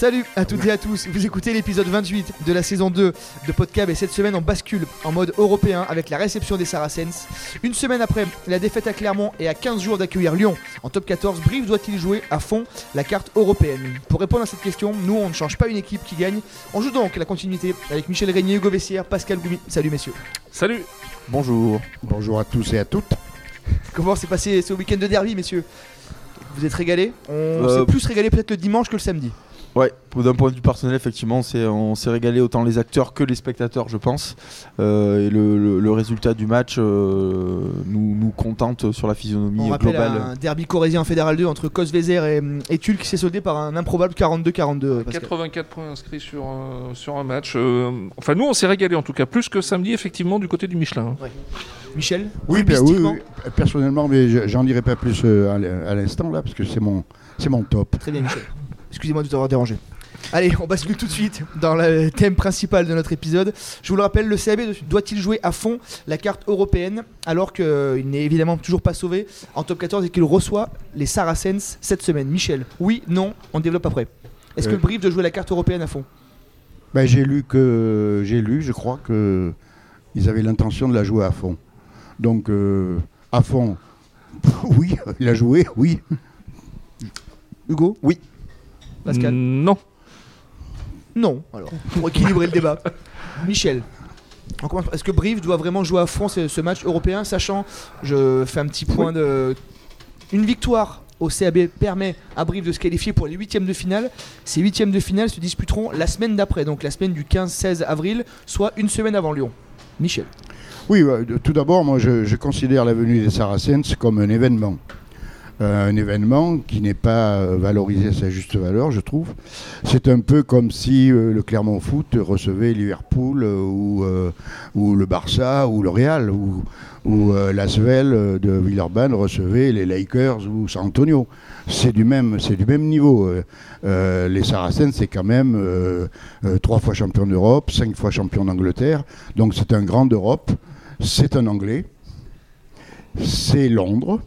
Salut à toutes et à tous, vous écoutez l'épisode 28 de la saison 2 de Podcab et cette semaine on bascule en mode européen avec la réception des Saracens. Une semaine après la défaite à Clermont et à 15 jours d'accueillir Lyon en top 14, Brive doit-il jouer à fond la carte européenne? Pour répondre à cette question, nous on ne change pas une équipe qui gagne, on joue donc la continuité avec Michel Régnier, Hugo Vessière, Pascal Goumi. Salut messieurs. Salut Bonjour. Bonjour à tous et à toutes. Comment s'est passé ce week-end de derby messieurs? Vous êtes régalés? On Euh, s'est plus régalé peut-être le dimanche que le samedi. Ouais, d'un point de vue personnel, effectivement, on s'est- régalé autant les acteurs que les spectateurs, je pense. Euh, et le, le- le résultat du match euh, nous, nous contente sur la physionomie On globale. un derby corésien en Fédéral 2 entre Cosvezer et, et Tulle qui s'est soldé par un improbable 42-42. Pascal. 84 points inscrits sur, euh, sur un match. Euh, enfin, nous, on s'est régalé en tout cas, plus que samedi, effectivement, du côté du Michelin. Michel Oui, ben oui, personnellement, mais je- j'en dirai pas plus euh, à l'instant là, parce que c'est mon, c'est mon top. Très bien, Michel. Excusez-moi de vous avoir dérangé. Allez, on bascule tout de suite dans le thème principal de notre épisode. Je vous le rappelle, le CAB doit-il jouer à fond la carte européenne alors qu'il n'est évidemment toujours pas sauvé en top 14 et qu'il reçoit les Saracens cette semaine? Michel, oui, non, on développe après. Est-ce que Euh. le brief de jouer la carte européenne à fond? Ben, j'ai lu que j'ai lu, je crois que ils avaient l'intention de la jouer à fond. Donc euh, à fond, oui, il a joué, oui. Hugo? Oui. Pascal Non. Non, alors, pour équilibrer le débat. Michel, est-ce que Brive doit vraiment jouer à fond ce, ce match européen, sachant, je fais un petit point de. Une victoire au CAB permet à Brive de se qualifier pour les huitièmes de finale. Ces huitièmes de finale se disputeront la semaine d'après, donc la semaine du 15-16 avril, soit une semaine avant Lyon. Michel. Oui, tout d'abord, moi je, je considère la venue des Saracens comme un événement. Euh, un événement qui n'est pas euh, valorisé à sa juste valeur, je trouve. C'est un peu comme si euh, le Clermont Foot recevait Liverpool ou, le Barça ou le Real ou, ou l'Asvel de Villeurbanne recevait les Lakers ou San Antonio. C'est du même, c'est du même niveau. Les Saracens, c'est quand même trois fois champion d'Europe, cinq fois champion d'Angleterre. Donc c'est un grand d'Europe. C'est un Anglais. C'est Londres.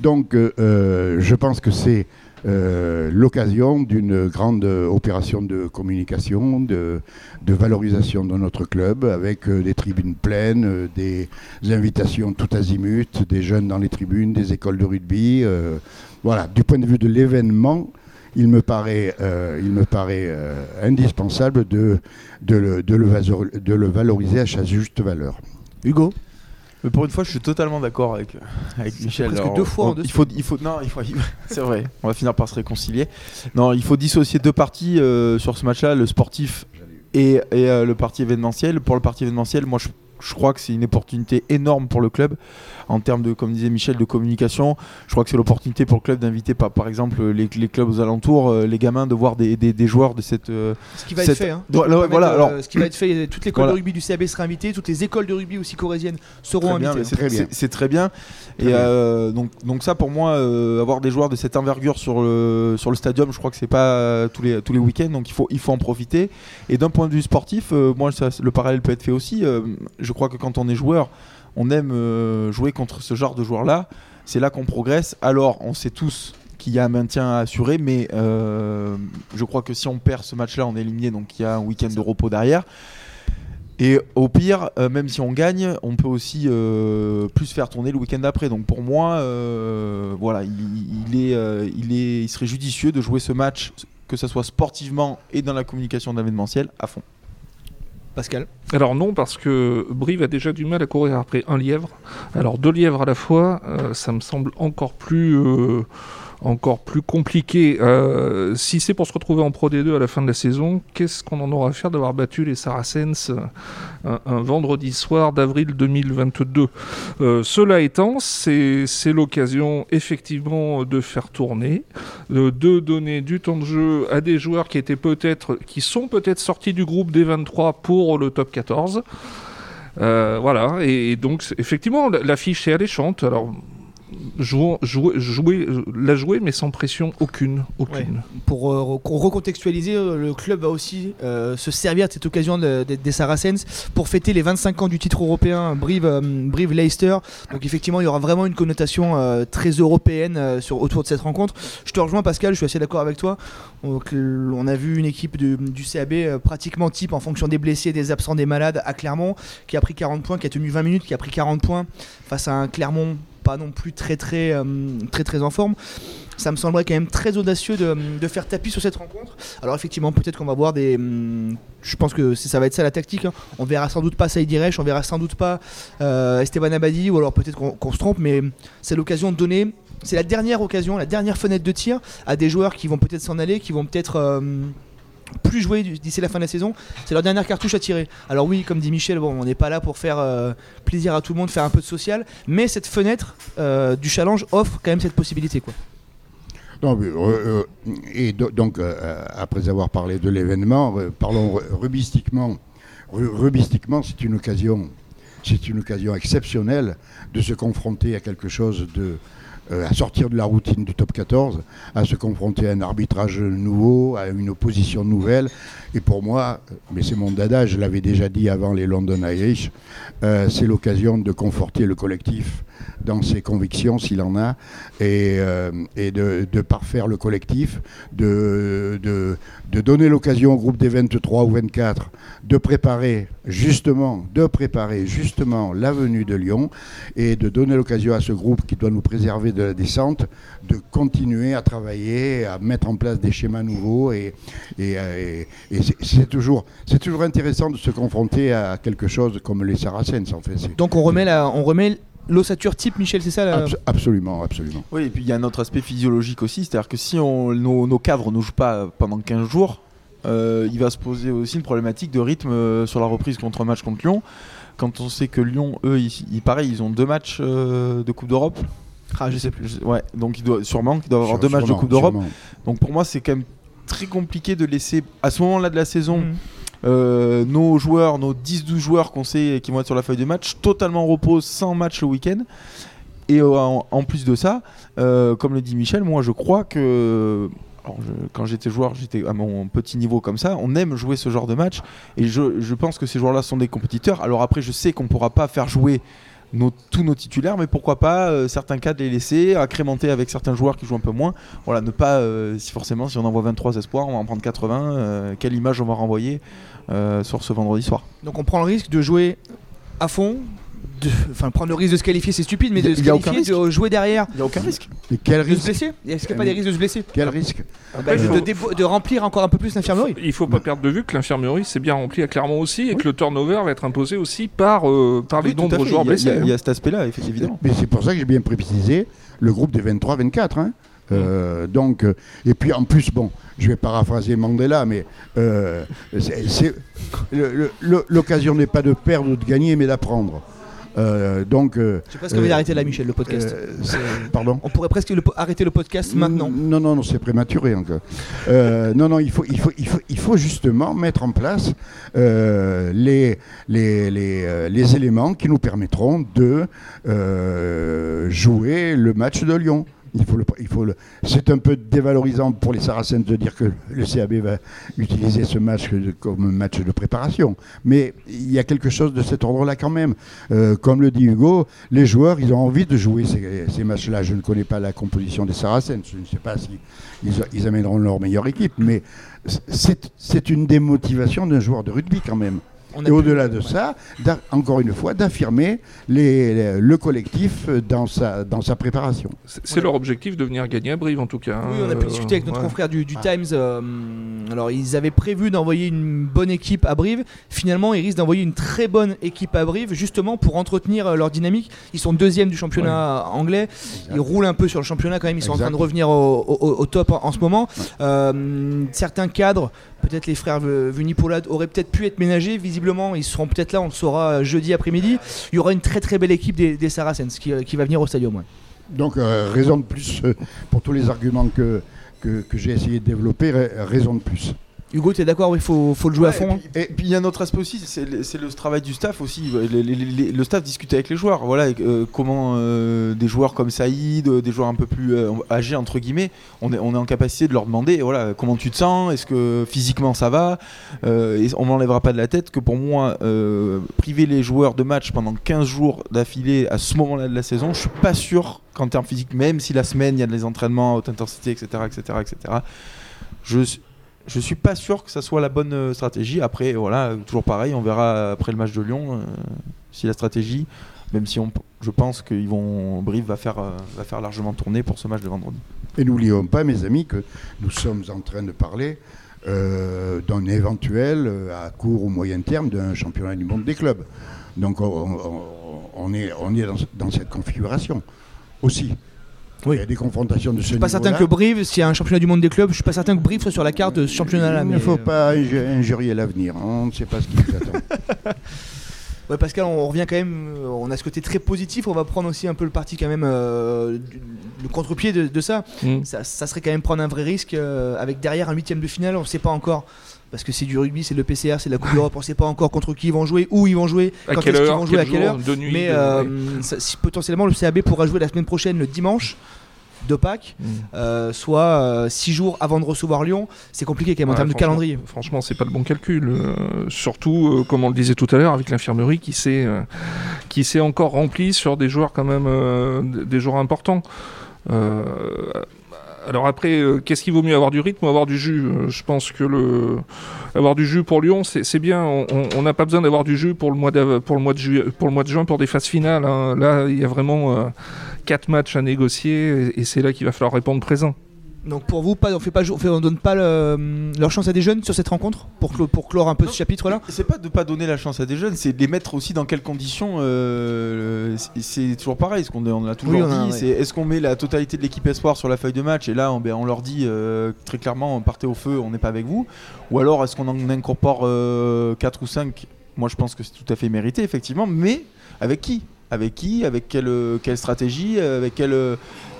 Donc euh, euh, je pense que c'est euh, l'occasion d'une grande opération de communication, de, valorisation de notre club, avec des tribunes pleines, des invitations tout azimut, des jeunes dans les tribunes, des écoles de rugby. voilà, du point de vue de l'événement, il me paraît, il me paraît indispensable de, le, de le valoriser à sa juste valeur. Hugo? Mais pour une fois, je suis totalement d'accord avec, avec Michel. presque deux fois en deux il faut, il faut, non, il faut, c'est vrai. On va finir par se réconcilier. Non, il faut dissocier deux parties euh, sur ce match-là, le sportif et, et, euh, le parti événementiel. Pour le parti événementiel, moi, je, je crois que c'est une opportunité énorme pour le club en termes de, comme disait Michel, de communication. Je crois que c'est l'opportunité pour le club d'inviter, par, par exemple, les, les clubs aux alentours, euh, les gamins, de voir des, des- des joueurs de cette. euh, Ce qui va Cette- être fait. hein. Voilà, voilà, euh, alors- ce qui va être fait, toute l'école Voilà. de rugby du CAB sera invitée, toutes les écoles de rugby aussi corésiennes seront Très bien, invitées. hein. c'est Très bien. c'est- très bien. Très et bien. donc, donc ça pour moi, euh, avoir des joueurs de cette envergure sur le, sur le stadium, je crois que c'est pas tous les, tous les week-ends, donc il faut, il faut en profiter. Et d'un point de vue sportif, euh, moi ça, le parallèle peut être fait aussi. euh, je crois que quand on est joueur, on aime euh, jouer contre ce genre de joueurs-là. C'est là qu'on progresse. Alors on sait tous qu'il y a un maintien à assurer, mais euh, je crois que si on perd ce match-là, on est éliminé, donc il y a un week-end de repos derrière. Et au pire, euh, même si on gagne, on peut aussi plus faire tourner le week-end d'après. Donc pour moi, voilà, il, serait judicieux de jouer ce match, que ce soit sportivement et dans la communication d'événementiel, à fond. Pascal. Alors non, parce que Brive a déjà du mal à courir après un lièvre. Alors deux lièvres à la fois, euh, ça me semble encore plus, euh, encore plus compliqué. Euh, si c'est pour se retrouver en Pro D2 à la fin de la saison, qu'est-ce qu'on en aura à faire d'avoir battu les Saracens euh, un, vendredi soir d'avril 2022 Euh, Cela étant, c'est l'occasion effectivement de faire tourner, de, donner du temps de jeu à des joueurs qui étaient peut-être, qui sont peut-être sortis du groupe des 23 pour le top 14. Euh, voilà, et, donc effectivement, la- l'affiche est alléchante. Alors, jouer, jouer, jouer, la jouer, mais sans pression aucune. aucune. Ouais. Pour euh, re- recontextualiser, euh, le club va aussi euh, se servir de cette occasion de- de- des Saracens pour fêter les 25 ans du titre européen Brive, euh, Brive Leicester. Donc effectivement, il y aura vraiment une connotation très européenne sur, autour de cette rencontre. Je te rejoins Pascal, je suis assez d'accord avec toi. Donc, on a vu une équipe du CAB pratiquement type en fonction des blessés, des absents, des malades à Clermont, qui a pris 40 points, qui a tenu 20 minutes, qui a pris 40 points face à un Clermont non plus très très euh, très très en forme. Ça me semblerait quand même très audacieux de, faire tapis sur cette rencontre. Alors effectivement, peut-être qu'on va voir des... hum, Je pense que ça va être ça la tactique. hein. On verra sans doute pas Saïd on verra sans doute pas euh, Esteban Abadi, ou alors peut-être qu'on qu'on se trompe, mais c'est l'occasion de donner... C'est la dernière occasion, la dernière fenêtre de tir à des joueurs qui vont peut-être s'en aller, qui vont peut-être... euh, plus jouer d'ici la fin de la saison, c'est leur dernière cartouche à tirer. Alors oui, comme dit Michel, bon, on n'est pas là pour faire euh, plaisir à tout le monde, faire un peu de social, mais cette fenêtre euh, du challenge offre quand même cette possibilité. Quoi. Non, euh, et do- donc, après avoir parlé de l'événement, parlons ru- rubistiquement. Ru- rubistiquement, c'est une occasion, c'est une occasion exceptionnelle de se confronter à quelque chose de, à sortir de la routine du top 14, à se confronter à un arbitrage nouveau, à une opposition nouvelle. Et pour moi, mais c'est mon dada, je l'avais déjà dit avant les London Irish, euh, c'est l'occasion de conforter le collectif dans ses convictions s'il en a et, euh, de, parfaire le collectif, de, de, donner l'occasion au groupe des 23 ou 24 de préparer justement, de préparer justement la venue de Lyon et de donner l'occasion à ce groupe qui doit nous préserver de la descente de continuer à travailler, à mettre en place des schémas nouveaux et, et, et- c'est- toujours, intéressant de se confronter à quelque chose comme les Saracens en fait. Donc on remet, la, on remet l'ossature type, Michel, c'est ça la- Abs- absolument, absolument. Oui, et puis il y a un autre aspect physiologique aussi, c'est-à-dire que si on, nos, nos cadres ne jouent pas pendant 15 jours, euh, il va se poser aussi une problématique de rythme euh, sur la reprise contre un match contre Lyon. Quand on sait que Lyon, eux, ils, ils- pareil, ils ont deux matchs euh, de Coupe d'Europe. Ah, je sais plus. Ouais, donc il doit, sûrement qu'ils doivent avoir deux matchs de Coupe d'Europe. Donc pour moi, c'est quand même très compliqué de laisser, à ce moment-là de la saison, Mhm. Euh, nos joueurs, nos 10-12 joueurs qu'on sait qui vont être sur la feuille de match, totalement en repos, sans match le week-end. Et euh, en, plus de ça, euh, comme le dit Michel, moi je crois que quand j'étais joueur, j'étais à mon petit niveau comme ça, on aime jouer ce genre de match. Et je, je pense que ces joueurs-là sont des compétiteurs. Alors après, je sais qu'on ne pourra pas faire jouer tous nos titulaires, mais pourquoi pas euh, certains cas de les laisser, accrémenter avec certains joueurs qui jouent un peu moins. Voilà, ne pas, euh, si forcément, si on envoie 23 espoirs, on va en prendre 80. euh, quelle image on va renvoyer sur ce vendredi soir? Donc on prend le risque de jouer à fond, de- enfin prendre le risque de se qualifier, c'est stupide, mais Il y a- de se qualifier, de jouer derrière, Il n'y a aucun risque. Quel de se risque blesser. Est-ce qu'il n'y a pas des risques de se blesser Quel risque Bah, il de, de remplir encore un peu plus l'infirmerie. Il faut pas perdre de vue que l'infirmerie s'est bien remplie à Clermont aussi et que le turnover va être imposé aussi par, euh, par les Oui, nombreux fait. joueurs blessés. Il y, a- il y hein. a cet aspect-là, eff- évidemment. Mais c'est pour ça que j'ai bien précisé le groupe des 23-24. hein. Euh, donc, euh, et puis en plus, bon, je vais paraphraser Mandela, mais euh, c'est- c'est- l'occasion n'est pas de perdre ou de gagner, mais d'apprendre. Euh, donc, euh, Je sais presque envie Euh, d'arrêter là, Michel, le podcast. euh, pardon. On pourrait presque le arrêter le podcast maintenant. Non, non, non, c'est prématuré encore. Euh, non, non, il faut, il, faut, il, faut, il faut justement mettre en place euh, les, les, les, euh, les éléments qui nous permettront de euh, jouer le match de Lyon. Il faut le, il faut le, c'est un peu dévalorisant pour les Saracens de dire que le CAB va utiliser ce match comme match de préparation. Mais il y a quelque chose de cet ordre-là quand même. Euh, comme le dit Hugo, les joueurs, ils ont envie de jouer ces, matchs-là. Je ne connais pas la composition des Saracens. Je ne sais pas si ils, amèneront leur meilleure équipe. Mais c'est une démotivation d'un joueur de rugby quand même. Et au-delà de ça, encore une fois, d'affirmer les- les- le collectif dans sa, dans sa préparation. C'est leur objectif de venir gagner à Brive en tout cas. Oui, hein. on a pu Euh, discuter avec notre ouais. confrère du, du Times. euh, alors, ils avaient prévu d'envoyer une bonne équipe à Brive. Finalement, ils risquent d'envoyer une très bonne équipe à Brive, justement pour entretenir euh, leur dynamique. Ils sont deuxième du championnat anglais. Ils roulent un peu sur le championnat quand même. Ils sont en train de revenir au, au- au top en, en ce moment. Euh, certains cadres, peut-être les frères Vunipola, auraient peut-être pu être ménagés. Visiblement, ils seront peut-être là. On le saura euh, jeudi après-midi. Il y aura une très très belle équipe des, Saracens qui, euh, qui va venir au stadium. ouais. Donc, euh, raison de plus, pour tous les arguments que, j'ai essayé de développer, ra- raison de plus. Hugo, tu es d'accord Il faut, faut le jouer à fond. hein. Et puis- il y a un autre aspect aussi, c'est le, travail du staff aussi. Les- les- les- le staff discute avec les joueurs. Voilà, euh, comment euh, des joueurs comme Saïd, euh, des joueurs un peu plus euh, âgés entre guillemets, on est, on est en capacité de leur demander, voilà, comment tu te sens, est-ce que physiquement ça va. Et on m'enlèvera pas de la tête que pour moi, priver les joueurs de match pendant 15 jours d'affilée à ce moment-là de la saison, je suis pas sûr qu'en termes physiques, même si la semaine il y a des entraînements à haute intensité, etc., etc., etc. Je je suis pas sûr que ça soit la bonne euh, stratégie. Après, voilà, toujours pareil, on verra après le match de Lyon euh, si la stratégie, même si on, je pense qu'ils vont, Brive va faire, euh, va faire largement tourner pour ce match de vendredi. Et n'oublions pas, mes amis, que nous sommes en train de parler d'un éventuel, à court ou moyen terme, d'un championnat du monde des clubs. Donc on, est, on est dans cette configuration aussi. Oui. Il y a des confrontations de ce Je suis pas certain que Brive, s'il y a un championnat du monde des clubs, je suis pas certain que Brive soit sur la carte de ce championnat-là. Il ne mais, faut pas inju- injurier l'avenir. On ne sait pas ce qui nous attend. Ouais, Pascal, on revient quand même. euh, On a ce côté très positif. On va prendre aussi un peu le parti quand même, euh, du- le contre-pied de, de ça. Mm. ça. ça serait quand même prendre un vrai risque euh, avec derrière un huitième de finale. On ne sait pas encore. Parce que c'est du rugby, c'est le PCR, c'est la Coupe d'Europe. On ne sait pas encore contre qui ils vont jouer, où ils vont jouer, À quand quelle est-ce qu'ils heure vont jouer, à quel quelle heure. de nuit Mais de- euh, ça- si potentiellement le CAB pourra jouer la semaine prochaine, le dimanche de Pâques, Mm. euh, soit 6 jours avant de recevoir Lyon, c'est compliqué quand même en termes de calendrier. Franchement, c'est pas le bon calcul. euh, surtout, euh, comme on le disait tout à l'heure, avec l'infirmerie qui s'est euh, qui s'est encore remplie sur des joueurs quand même euh, des joueurs importants. Alors après, euh, qu'est-ce qu'il vaut mieux avoir du rythme ou avoir du jus? Euh, Je pense que le avoir du jus pour Lyon, c'est bien. On- n'a pas besoin d'avoir du jus pour le mois d'av- pour le mois de pour le mois de juin pour des phases finales. hein. Là, il y a vraiment euh, quatre matchs à négocier et c'est là qu'il va falloir répondre présent. Donc pour vous, pas, on fait pas, on, fait- on donne pas le- leur chance à des jeunes sur cette rencontre pour, clo- pour clore un peu Non. ce chapitre-là C'est pas de pas donner la chance à des jeunes, c'est de les mettre aussi dans quelles conditions. euh, c'est- toujours pareil, ce qu'on on a toujours Oui, on a- dit. ouais. C'est est-ce qu'on met la totalité de l'équipe espoir sur la feuille de match et là on, ben, on leur dit euh, très clairement partez au feu, on n'est pas avec vous. Ou alors est-ce qu'on en incorpore 4 ou 5 Moi je pense que c'est tout à fait mérité effectivement, mais avec qui? Avec qui? Avec quelle, euh, quelle stratégie? Avec quelle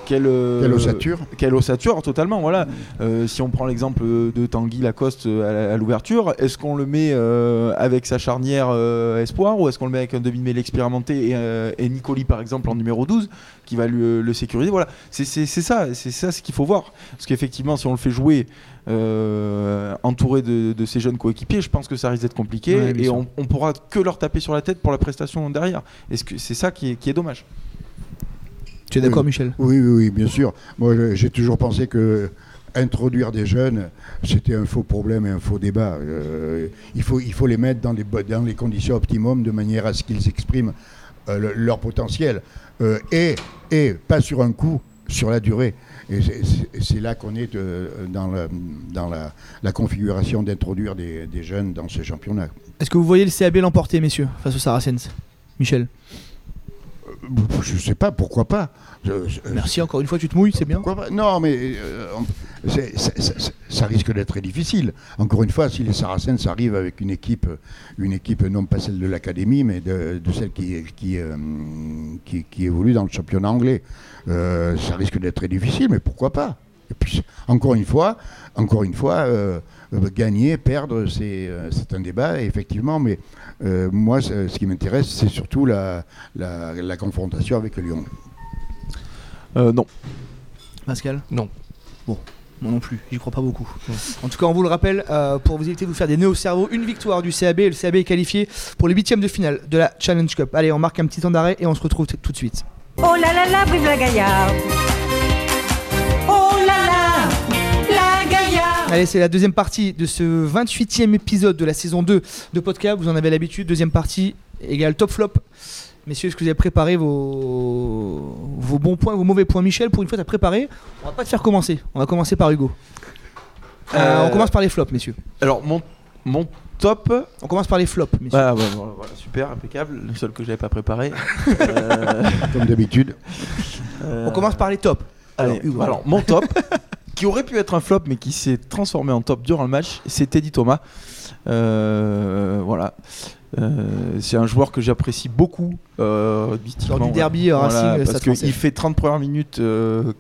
quelle, euh, Quelle ossature. quelle ossature totalement voilà. Euh, si on prend l'exemple de Tanguy Lacoste euh, à, à l'ouverture est-ce qu'on le met euh, avec sa charnière euh, espoir ou est-ce qu'on le met avec un demi-mêle expérimenté et, euh, et Nicoli par exemple en numéro 12 qui va lui, euh, le sécuriser? Voilà. C'est ça c'est ça ce qu'il faut voir. Parce qu'effectivement si on le fait jouer euh, entouré de, de ses jeunes coéquipiers je pense que ça risque d'être compliqué Ouais, et on, on pourra que leur taper sur la tête pour la prestation derrière. Est-ce que c'est ça qui est, qui est dommage? Tu es d'accord, Oui. Michel? Oui, oui, oui, bien sûr. Moi, j'ai toujours pensé que introduire des jeunes, c'était un faux problème et un faux débat. Euh, il, faut, il faut les mettre dans les, bo- dans les conditions optimum de manière à ce qu'ils expriment euh, le- leur potentiel. Euh, et, et pas sur un coup, sur la durée. Et c'est- là qu'on est dans, la, dans la, la configuration d'introduire des, des jeunes dans ce championnat. Est-ce que vous voyez le CAB l'emporter, messieurs, face au Saracens? Michel? Je sais pas, pourquoi pas. Je- je- Merci encore une fois, tu te mouilles, c'est bien. Pas? Non, mais euh, ça risque d'être très difficile. Encore une fois, si les Saracens arrivent avec une équipe, une équipe non pas celle de l'académie, mais de, de celle qui, qui, euh, qui, qui évolue dans le championnat anglais, euh, ça risque d'être très difficile. Mais pourquoi pas? Et puis, encore une fois, encore une fois, gagner, perdre, c'est euh, c'est un débat, effectivement. Mais euh, moi, ce qui m'intéresse, c'est surtout la, la, la confrontation avec Lyon. Euh, non Pascal Non. Bon, moi non plus, j'y crois pas beaucoup. En tout cas, on vous le rappelle, euh, pour vous éviter de vous faire des nœuds au cerveau, une victoire du CAB et le CAB est qualifié pour les huitièmes de finale de la Challenge Cup. Allez, on marque un petit temps d'arrêt et on se retrouve tout de suite. Oh là là là, vive la Gaillarde Allez, c'est la deuxième partie de ce 28e épisode de la saison 2 de podcast. Vous en avez l'habitude. Deuxième partie égale top flop. Messieurs, est-ce que vous avez préparé vos, vos bons points, vos mauvais points? Michel, pour une fois, tu as préparé. On va pas te faire commencer. On va commencer par Hugo. Euh, Euh, on commence par les flops, messieurs. alors mon, mon top On commence par les flops, messieurs. Ah voilà, voilà, super, impeccable. Le seul que j'avais pas préparé. Euh, Comme d'habitude. On commence par les tops. Allez, Alors, Hugo. alors, mon top, qui aurait pu être un flop, mais qui s'est transformé en top durant le match, c'est Teddy Thomas. Euh, voilà. Euh, c'est un joueur que j'apprécie beaucoup. Euh, Lors du derby, euh, Racing, parce qu'il fait 30 premières minutes euh,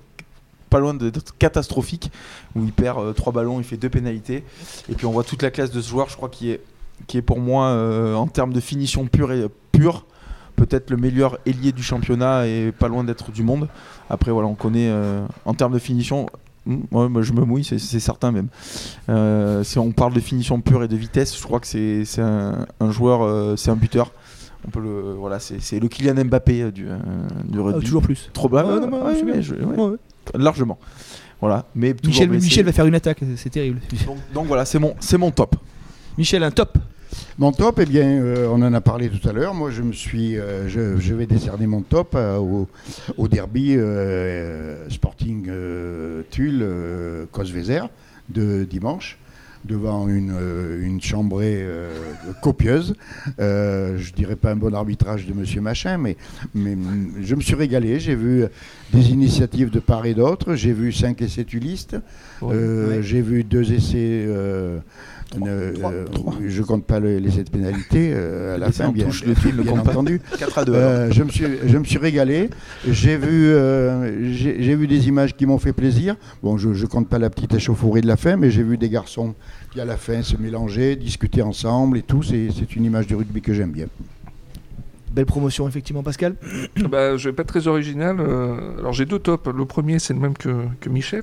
pas loin d'être catastrophique, où il perd euh, trois ballons, il fait deux pénalités. Et puis on voit toute la classe de ce joueur, je crois, qui est, qui est pour moi, en termes de finition pure et pure, peut-être le meilleur ailier du championnat et pas loin d'être du monde. Après, voilà, on connaît euh, en termes de finition. Ouais, moi, je me mouille, c'est- certain même. Euh, si on parle de finition pure et de vitesse, je crois que c'est un, un joueur, euh, c'est un buteur. On peut le, voilà, c'est le Kylian Mbappé euh, du, du Ah, toujours plus. Trop bien, Ouais, ouais, largement. Voilà, mais Michel. Michel va faire une attaque, c'est terrible. Donc, donc voilà, c'est mon, c'est mon top. Michel, un top. Mon top, eh bien, euh, on en a parlé tout à l'heure. Moi, je me suis, euh, je, vais décerner mon top euh, au, derby Sporting Tulle Cosvezer de dimanche devant une, chambrée copieuse. Je dirais pas un bon arbitrage de Monsieur Machin, mais, mais je me suis régalé. J'ai vu des initiatives de part et d'autre. J'ai vu cinq essais tulistes. Ouais. Euh, Ouais. J'ai vu deux essais. euh, euh, trois, euh, trois. je compte pas le- l'essai de pénalité euh, à la fin, en bien, touche, le bien entendu. 4 à 2. Euh, je, me suis, je me suis régalé. J'ai vu, j'ai vu des images qui m'ont fait plaisir. Bon, je ne compte pas la petite échauffourée de la fin, mais j'ai vu des garçons qui, à la fin, se mélanger, discuter ensemble et tout. C'est c'est une image du rugby que j'aime bien. Belle promotion, effectivement, Pascal. Bah, je vais pas être très original. euh, alors j'ai deux tops. Le premier, c'est le même que, que Michel.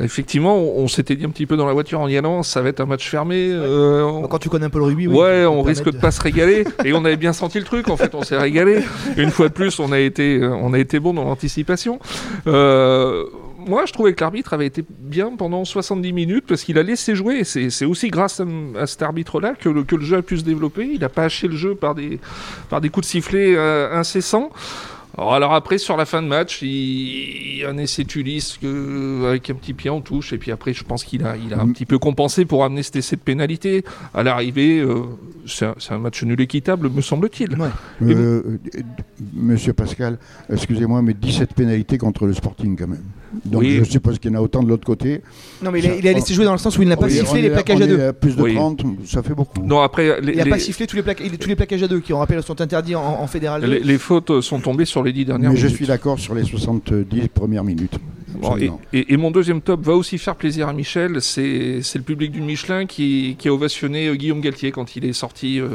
Effectivement, on, on s'était dit un petit peu dans la voiture en y allant, ça va être un match fermé. euh, on- Quand tu connais un peu le rugby, oui, ouais, on risque de pas se régaler. Et on avait bien senti le truc. En fait, on s'est régalé. Une fois de plus, on a été, euh, on a été bon dans l'anticipation. Euh, moi, je trouvais que l'arbitre avait été bien pendant 70 minutes parce qu'il a laissé jouer. C'est aussi grâce à, cet arbitre-là que le, jeu a pu se développer. Il n'a pas haché le jeu par des, par des coups de sifflet euh, incessants. Alors, alors après, sur la fin de match, il, il y a un essai Tulis avec un petit pied en touche. Et puis après, je pense qu'il a, il a un Mm. petit peu compensé pour amener cet essai de pénalité. À l'arrivée, euh, c'est un, match nul équitable, me semble-t-il. Ouais. Euh, euh, Monsieur Pascal, excusez-moi, mais 17 pénalités contre le Sporting quand même. Donc Oui. je suppose qu'il y en a autant de l'autre côté. Non, mais il a, il a laissé jouer dans le sens où il n'a pas sifflé les plaquages à deux. à plus de Oui. 30, ça fait beaucoup. Non, après, les, Il n'a les- pas sifflé tous les, placa- tous les plaquages à deux qui, on rappelle, sont interdits en, en fédéral 2. les- les fautes sont tombées sur les dix dernières Mais je minutes. suis d'accord sur les 70 premières minutes. Bon, et, Absolument. et- et mon deuxième top va aussi faire plaisir à Michel. C'est le public du Michelin qui, qui a ovationné euh, Guillaume Galtier quand il est sorti euh,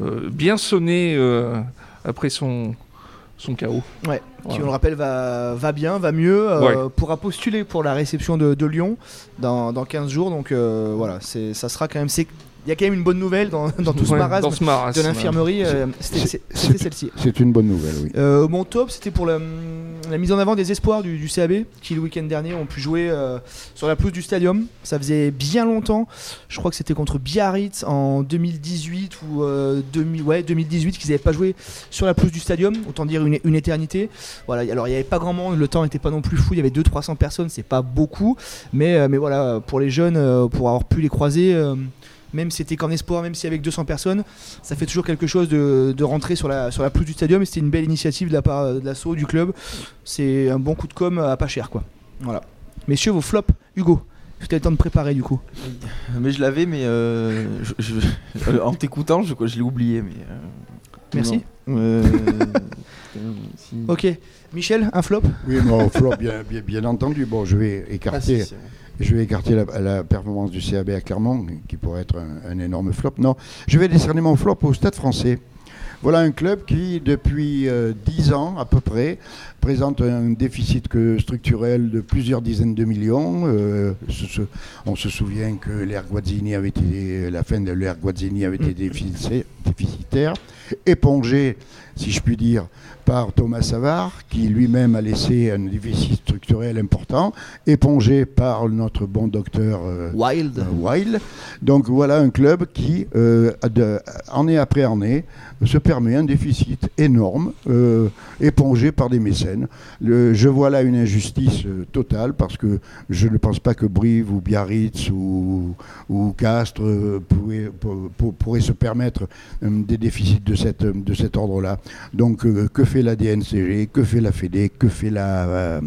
euh, bien sonné euh, après son, son chaos. Ouais, qui on le rappelle va, va bien, va mieux, euh, pourra postuler pour la réception de, de Lyon dans, dans 15 jours. Donc euh, voilà, ça sera quand même. Il y a quand même une bonne nouvelle dans, dans tout ce marasme dans ce marasme. de l'infirmerie. euh, C'était celle-ci. C'est une bonne nouvelle, oui. Euh, mon top, c'était pour la, la mise en avant des espoirs du, du CAB qui, le week-end dernier, ont pu jouer euh, sur la pelouse du stadium. Ça faisait bien longtemps. Je crois que c'était contre Biarritz en 2018 ou euh, 2000 ouais, 2018 qu'ils n'avaient pas joué sur la pelouse du stadium. Autant dire une, une éternité. Voilà, alors il n'y avait pas grand monde, le temps n'était pas non plus fou. Il y avait 200-300 personnes, c'est pas beaucoup. Mais, euh, mais voilà, pour les jeunes, euh, pour avoir pu les croiser. Même si c'était qu'en espoir, même si avec 200 personnes, ça fait toujours quelque chose de, de rentrer sur la, sur la pelouse du stadium. Et c'était une belle initiative de la part de l'assaut du club. C'est un bon coup de com à pas cher, quoi. Voilà. Messieurs, vos flops, Hugo. Tu as le temps de préparer du coup? Mais je l'avais, mais euh, je- je- euh, en t'écoutant, je, je l'ai oublié. Mais, euh, Merci. Euh, si. Ok. Michel, un flop? Oui, non, flop, bien, bien, bien entendu. Bon, je vais Ah, écarter, si, si. Je vais écarter la, performance du CAB à Clermont, qui pourrait être un, énorme flop. Non, je vais décerner mon flop au Stade français. Voilà un club qui, depuis euh, 10 ans à peu près, présente un déficit que- structurel de plusieurs dizaines de millions. Euh, on se souvient que l'ère Guazzini avait été, la fin de l'ère Guazzini avait été déficit- déficitaire, épongé, si je puis dire, par Thomas Savard, qui lui-même a laissé un déficit structurel important, épongé par notre bon docteur euh, Wild. euh, Wild. Donc voilà un club qui, euh, de- année après année, se permet un déficit énorme, euh, épongé par des mécènes. Le- je vois là une injustice totale parce que je ne pense pas que Brive ou Biarritz ou, ou Castres pourraient, pour- pour- pourraient se permettre des déficits de, cette, de cet ordre-là. Donc euh, que fait la DNCG, que fait la Fédé, que fait la, euh,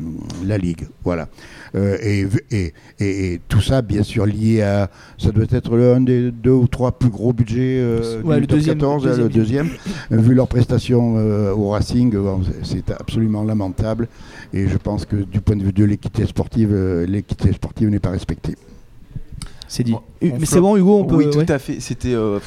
la Ligue Voilà. Euh, et, et, et- et tout ça, bien sûr, lié à. Ça doit être l'un des deux ou trois plus gros budgets euh, Ouais, du le top deuxième, 14, deuxième. le deuxième. Euh, Vu leurs prestations euh, au Racing, bon, c'est- absolument lamentable. Et je pense que du point de vue de l'équité sportive, euh, l'équité sportive n'est pas respectée. C'est dit. Mais c'est bon, Hugo, on peut. oui, tout ouais. à fait. C'était euh,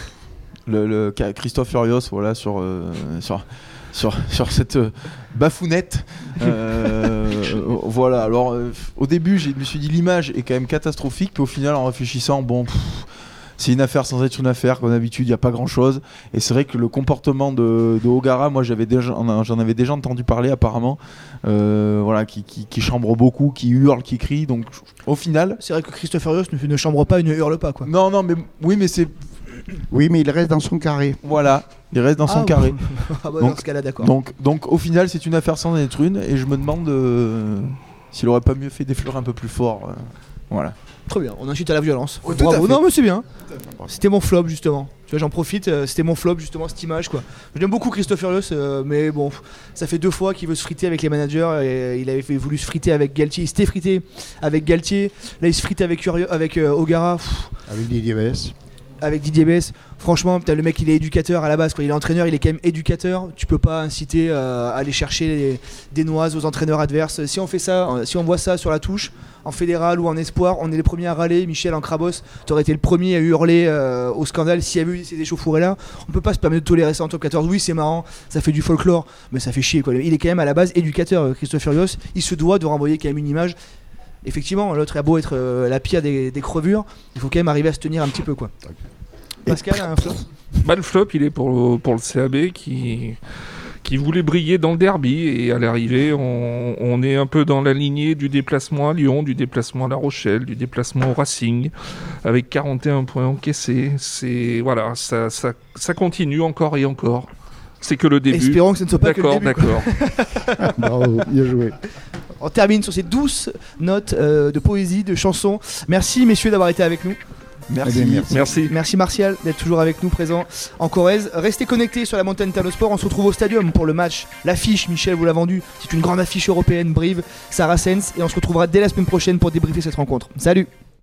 le, Christophe Furios, voilà, sur, euh, sur, sur, sur cette euh, bafounette. Euh, voilà, alors au début, je me suis dit l'image est quand même catastrophique, puis au final, en réfléchissant, bon. pff, c'est une affaire sans être une affaire, comme d'habitude, il n'y a pas grand chose. Et c'est vrai que le comportement de, de Ogara, moi j'avais j'en avais déjà entendu parler apparemment, euh, voilà, qui, qui, qui chambre beaucoup, qui hurle, qui crie. Donc au final, C'est vrai que Christopher Rios ne, ne chambre pas et ne hurle pas, quoi. non, non, mais oui, mais c'est Oui, mais il reste dans son carré. Voilà, il reste dans son Ah, carré. Ah bah, Donc- dans ce cas-là, d'accord. Donc, donc au final, c'est une affaire sans en être une, et je me demande euh, s'il aurait pas mieux fait d'effleurer un peu plus fort. euh, voilà. Très bien, on incite à la violence. Oh, tout à Bravo, fait. non mais c'est bien. C'était mon flop justement. Tu vois, j'en profite, euh, c'était mon flop justement cette image quoi. J'aime beaucoup Christopher euh, mais bon, ça fait deux fois qu'il veut se friter avec les managers. Et il avait fait- voulu se friter avec Galtier, il s'était frité avec Galtier. Là, il se frite avec, avec euh, Ogara, pff, Avec Didier. Avec Didier Bess. Franchement, le mec, il est éducateur à la base. Il est entraîneur, il est quand même éducateur. Tu peux pas inciter euh, à aller chercher des noises aux entraîneurs adverses. Si on fait ça, euh, si on voit ça sur la touche, en fédéral ou en espoir, on est les premiers à râler. Michel en Crabos, t'aurais été le premier à hurler euh, au scandale s'il y avait eu ces échauffourées là. On peut pas se permettre de tolérer ça en top 14. Oui, c'est marrant, ça fait du folklore, mais ça fait chier quoi. Il est quand même à la base éducateur, Christophe Furios. Il se doit de renvoyer quand même une image. Effectivement, l'autre a beau être la pire des, des crevures, il faut quand même arriver à se tenir un petit peu quoi. Pascal a un flop Bah, le flop, il est pour le, pour le CAB qui, qui voulait briller dans le derby. Et à l'arrivée, on, on est un peu dans la lignée du déplacement à Lyon, du déplacement à La Rochelle, du déplacement au Racing, avec 41 points encaissés. C'est voilà, ça, ça, ça continue encore et encore. C'est que le début. Espérons que ce ne soit pas que le D'accord, début. quoi. d'accord. Bravo, bien joué. On termine sur ces douces notes euh, de poésie, de chansons. Merci messieurs d'avoir été avec nous. Merci. Eh bien, merci. Merci. Merci Martial d'être toujours avec nous présent en Corrèze. Restez connectés sur la montagne Terre Sport. On se retrouve au stadium pour le match. L'affiche, Michel vous l'a vendu. C'est une grande affiche européenne, Brive, Saracens. Et on se retrouvera dès la semaine prochaine pour débriefer cette rencontre. Salut